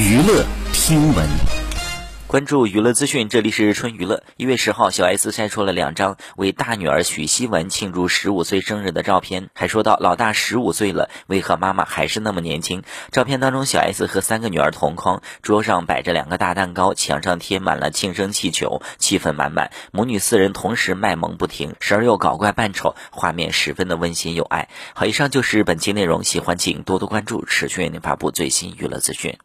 娱乐听闻，关注娱乐资讯。这里是春娱乐，一月十号，小 S 晒出了两张为大女儿许希文庆祝十五岁生日的照片，还说到老大十五岁了，为何妈妈还是那么年轻？照片当中小 S 和三个女儿同框，桌上摆着两个大蛋糕，墙上贴满了庆生气球，气氛满满。母女四人同时卖萌不停，时而又搞怪扮丑，画面十分的温馨有爱好。以上就是本期内容，喜欢请多多关注，持续为您发布最新娱乐资讯。